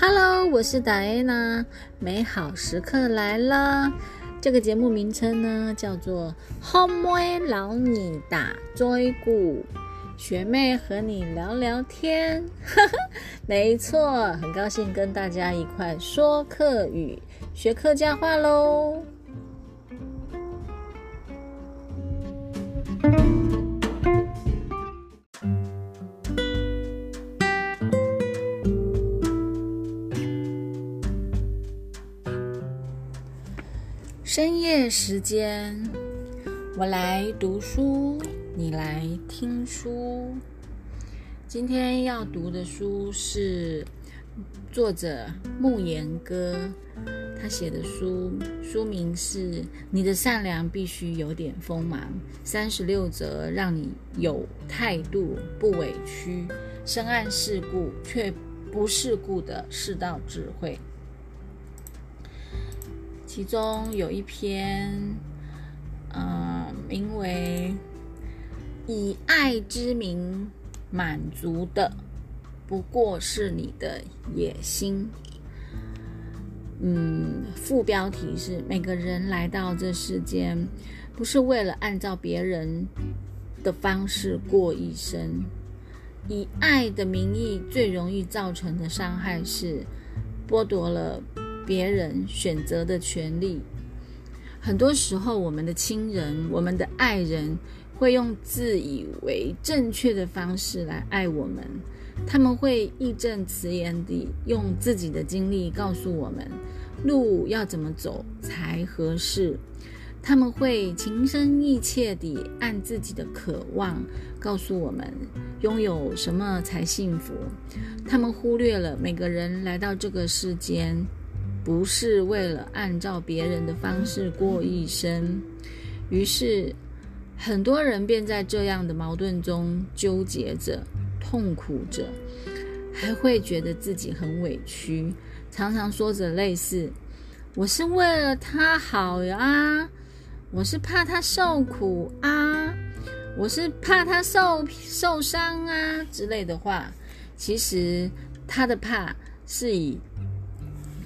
Hello，我是达安娜，美好时刻来了。这个节目名称呢叫做《homie 老你打追鼓》，学妹和你聊聊天。没错，很高兴跟大家一块说客语，学客家话喽。时间，我来读书，你来听书。今天要读的书是作者慕言哥他写的书，书名是《你的善良必须有点锋芒》，三十六则让你有态度不委屈，深谙世故却不世故的世道智慧。其中有一篇，呃，名为“以爱之名满足的，不过是你的野心”。嗯，副标题是“每个人来到这世间，不是为了按照别人的方式过一生。以爱的名义，最容易造成的伤害是剥夺了。”别人选择的权利，很多时候，我们的亲人、我们的爱人会用自以为正确的方式来爱我们。他们会义正辞严地用自己的经历告诉我们路要怎么走才合适。他们会情深意切地按自己的渴望告诉我们拥有什么才幸福。他们忽略了每个人来到这个世间。不是为了按照别人的方式过一生，于是很多人便在这样的矛盾中纠结着、痛苦着，还会觉得自己很委屈，常常说着类似“我是为了他好呀，我是怕他受苦啊，我是怕他受受伤啊”之类的话。其实他的怕是以。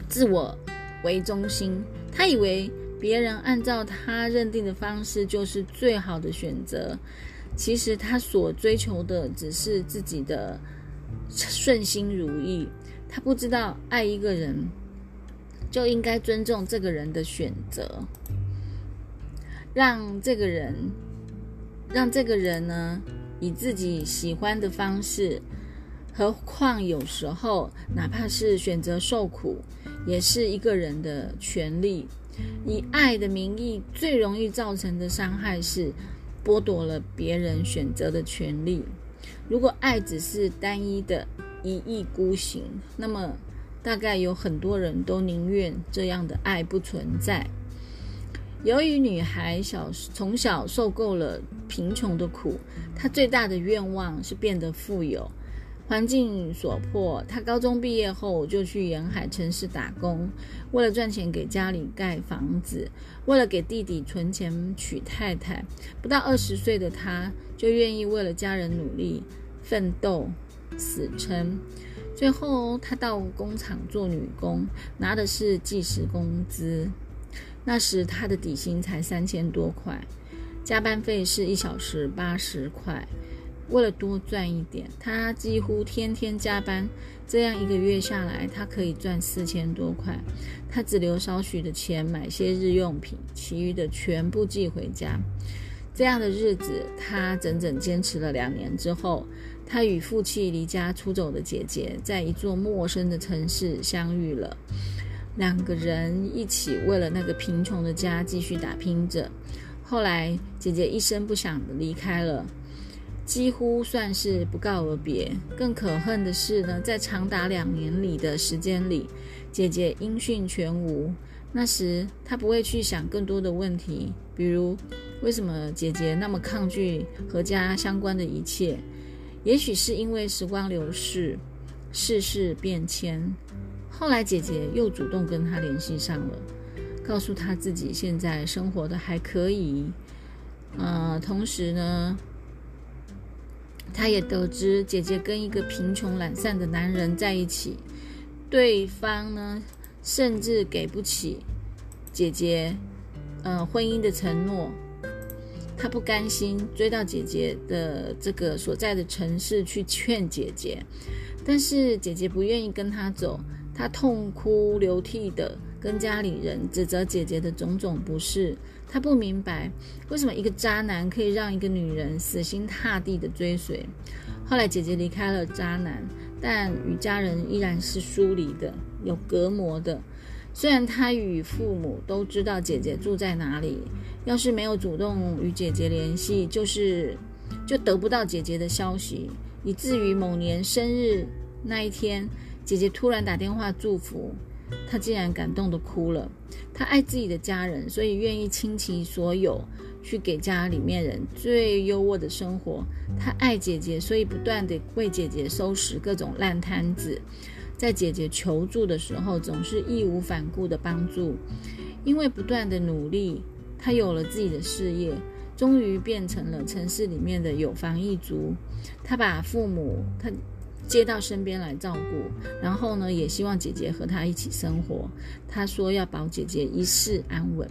自我为中心，他以为别人按照他认定的方式就是最好的选择。其实他所追求的只是自己的顺心如意。他不知道爱一个人就应该尊重这个人的选择，让这个人让这个人呢以自己喜欢的方式。何况有时候，哪怕是选择受苦，也是一个人的权利。以爱的名义，最容易造成的伤害是剥夺了别人选择的权利。如果爱只是单一的一意孤行，那么大概有很多人都宁愿这样的爱不存在。由于女孩小从小受够了贫穷的苦，她最大的愿望是变得富有。环境所迫，他高中毕业后就去沿海城市打工，为了赚钱给家里盖房子，为了给弟弟存钱娶太太。不到二十岁的他，就愿意为了家人努力奋斗、死撑。最后，他到工厂做女工，拿的是计时工资。那时他的底薪才三千多块，加班费是一小时八十块。为了多赚一点，他几乎天天加班。这样一个月下来，他可以赚四千多块。他只留少许的钱买些日用品，其余的全部寄回家。这样的日子，他整整坚持了两年之后，他与负气离家出走的姐姐在一座陌生的城市相遇了。两个人一起为了那个贫穷的家继续打拼着。后来，姐姐一声不响地离开了。几乎算是不告而别。更可恨的是呢，在长达两年里的时间里，姐姐音讯全无。那时她不会去想更多的问题，比如为什么姐姐那么抗拒和家相关的一切。也许是因为时光流逝，世事变迁。后来姐姐又主动跟她联系上了，告诉她自己现在生活的还可以。呃，同时呢。他也得知姐姐跟一个贫穷懒散的男人在一起，对方呢，甚至给不起姐姐，呃，婚姻的承诺。他不甘心追到姐姐的这个所在的城市去劝姐姐，但是姐姐不愿意跟他走，他痛哭流涕的跟家里人指责姐姐的种种不是。他不明白为什么一个渣男可以让一个女人死心塌地的追随。后来姐姐离开了渣男，但与家人依然是疏离的，有隔膜的。虽然他与父母都知道姐姐住在哪里。要是没有主动与姐姐联系，就是就得不到姐姐的消息，以至于某年生日那一天，姐姐突然打电话祝福，他竟然感动的哭了。他爱自己的家人，所以愿意倾其所有去给家里面人最优渥的生活。他爱姐姐，所以不断的为姐姐收拾各种烂摊子，在姐姐求助的时候，总是义无反顾的帮助，因为不断的努力。他有了自己的事业，终于变成了城市里面的有房一族。他把父母他接到身边来照顾，然后呢，也希望姐姐和他一起生活。他说要保姐姐一世安稳。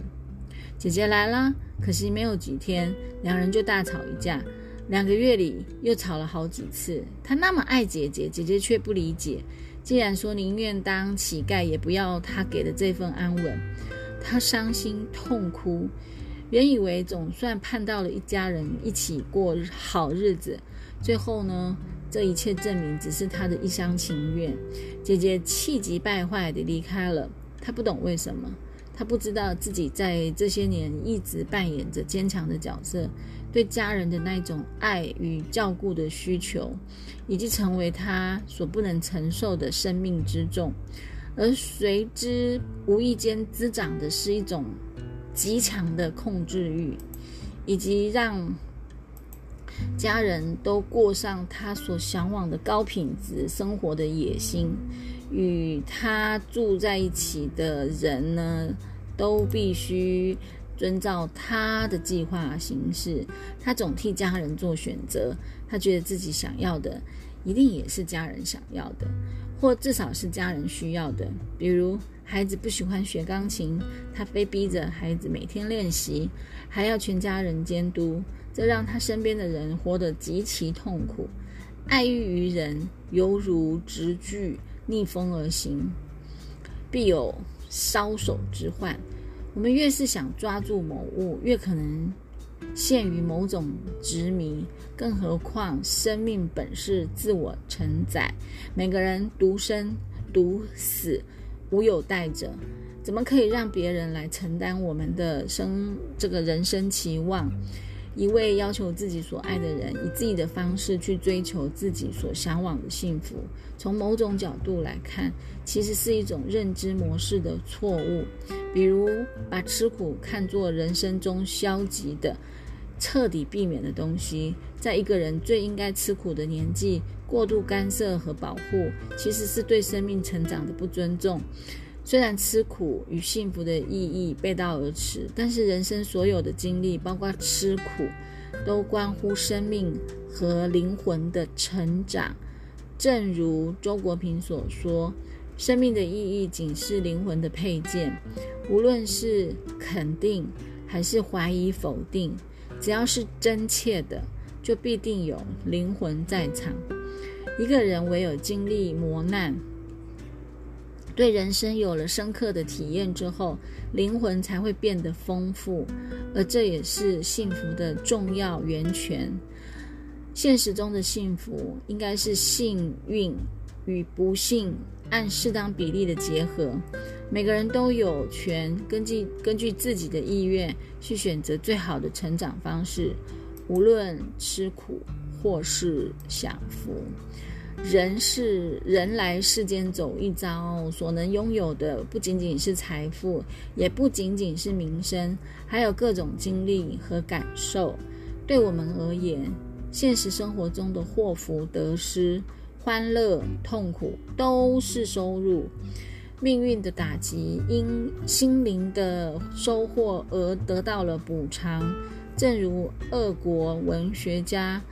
姐姐来了，可惜没有几天，两人就大吵一架。两个月里又吵了好几次。他那么爱姐姐，姐姐却不理解。既然说宁愿当乞丐，也不要他给的这份安稳。他伤心痛哭，原以为总算盼到了一家人一起过好日子，最后呢，这一切证明只是他的一厢情愿。姐姐气急败坏地离开了，他不懂为什么，他不知道自己在这些年一直扮演着坚强的角色，对家人的那种爱与照顾的需求，已经成为他所不能承受的生命之重。而随之无意间滋长的是一种极强的控制欲，以及让家人都过上他所向往的高品质生活的野心。与他住在一起的人呢，都必须遵照他的计划行事。他总替家人做选择，他觉得自己想要的，一定也是家人想要的。或至少是家人需要的，比如孩子不喜欢学钢琴，他非逼着孩子每天练习，还要全家人监督，这让他身边的人活得极其痛苦。爱欲于人，犹如直锯逆风而行，必有烧手之患。我们越是想抓住某物，越可能。陷于某种执迷，更何况生命本是自我承载，每个人独生独死，无有代者，怎么可以让别人来承担我们的生这个人生期望？一味要求自己所爱的人以自己的方式去追求自己所向往的幸福，从某种角度来看，其实是一种认知模式的错误。比如，把吃苦看作人生中消极的。彻底避免的东西，在一个人最应该吃苦的年纪，过度干涉和保护，其实是对生命成长的不尊重。虽然吃苦与幸福的意义背道而驰，但是人生所有的经历，包括吃苦，都关乎生命和灵魂的成长。正如周国平所说：“生命的意义仅是灵魂的配件，无论是肯定还是怀疑否定。”只要是真切的，就必定有灵魂在场。一个人唯有经历磨难，对人生有了深刻的体验之后，灵魂才会变得丰富，而这也是幸福的重要源泉。现实中的幸福，应该是幸运与不幸按适当比例的结合。每个人都有权根据根据自己的意愿去选择最好的成长方式，无论吃苦或是享福。人是人来世间走一遭，所能拥有的不仅仅是财富，也不仅仅是名声，还有各种经历和感受。对我们而言，现实生活中的祸福得失、欢乐痛苦都是收入。命运的打击，因心灵的收获而得到了补偿。正如俄国文学家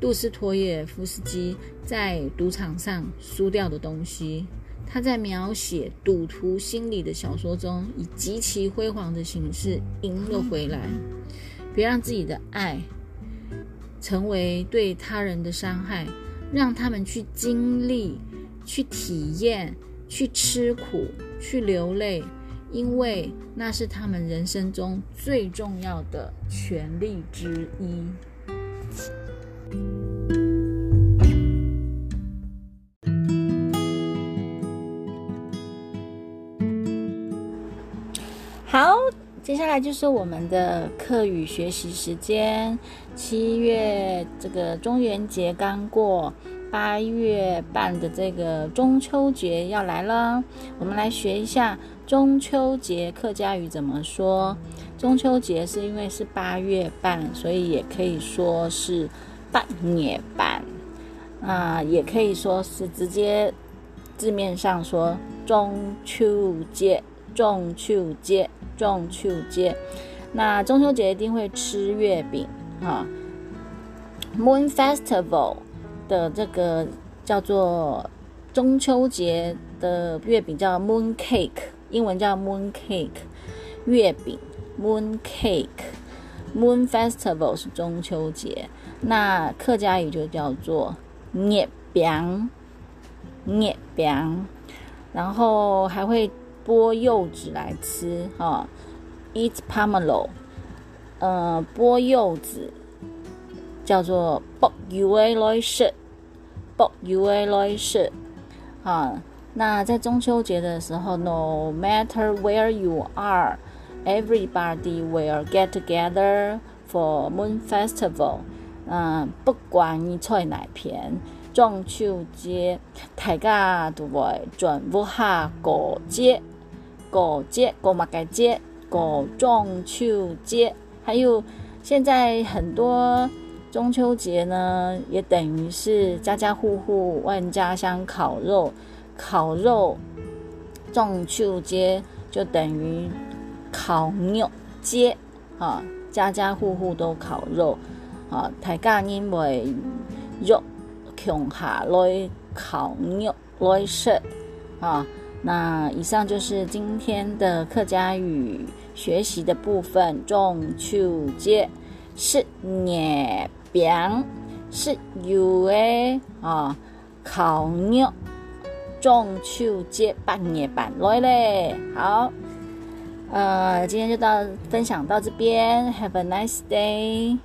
杜斯妥也夫斯基在赌场上输掉的东西，他在描写赌徒心理的小说中，以极其辉煌的形式赢了回来。别让自己的爱成为对他人的伤害，让他们去经历、去体验、去吃苦、去流泪，因为那是他们人生中最重要的权利之一。好，接下来就是我们的课语学习时间。七月这个中元节刚过，八月半的这个中秋节要来了，我们来学一下中秋节客家语怎么说。中秋节是因为是八月半，所以也可以说是半夜半，啊，也可以说是直接字面上说中秋节。中秋节，中秋节，那中秋节一定会吃月饼哈。Moon Festival 的这个叫做中秋节的月饼叫 Moon Cake，英文叫 Moon Cake，月饼 Moon Cake，Moon Festival 是中秋节，那客家语就叫做月饼，月饼，然后还会。剥柚子来吃哈，eat pomelo，呃，剥柚子叫做 b o k u a l o i s h b o k u a l o i s h 啊，那在中秋节的时候，no matter where you are，everybody will get together for Moon Festival，嗯，不管你在哪边。中秋节，大家都会全部下过节。过节、过马街节、过中秋节，还有现在很多中秋节呢，也等于是家家户户万家香烤肉，烤肉中秋节就等于烤肉节啊，家家户户都烤肉啊，大家因为肉穷下来烤肉来食啊。那以上就是今天的客家语学习的部分。中秋节是月饼，是有诶啊，烤肉。中秋节半夜半来嘞，好，呃，今天就到分享到这边，Have a nice day。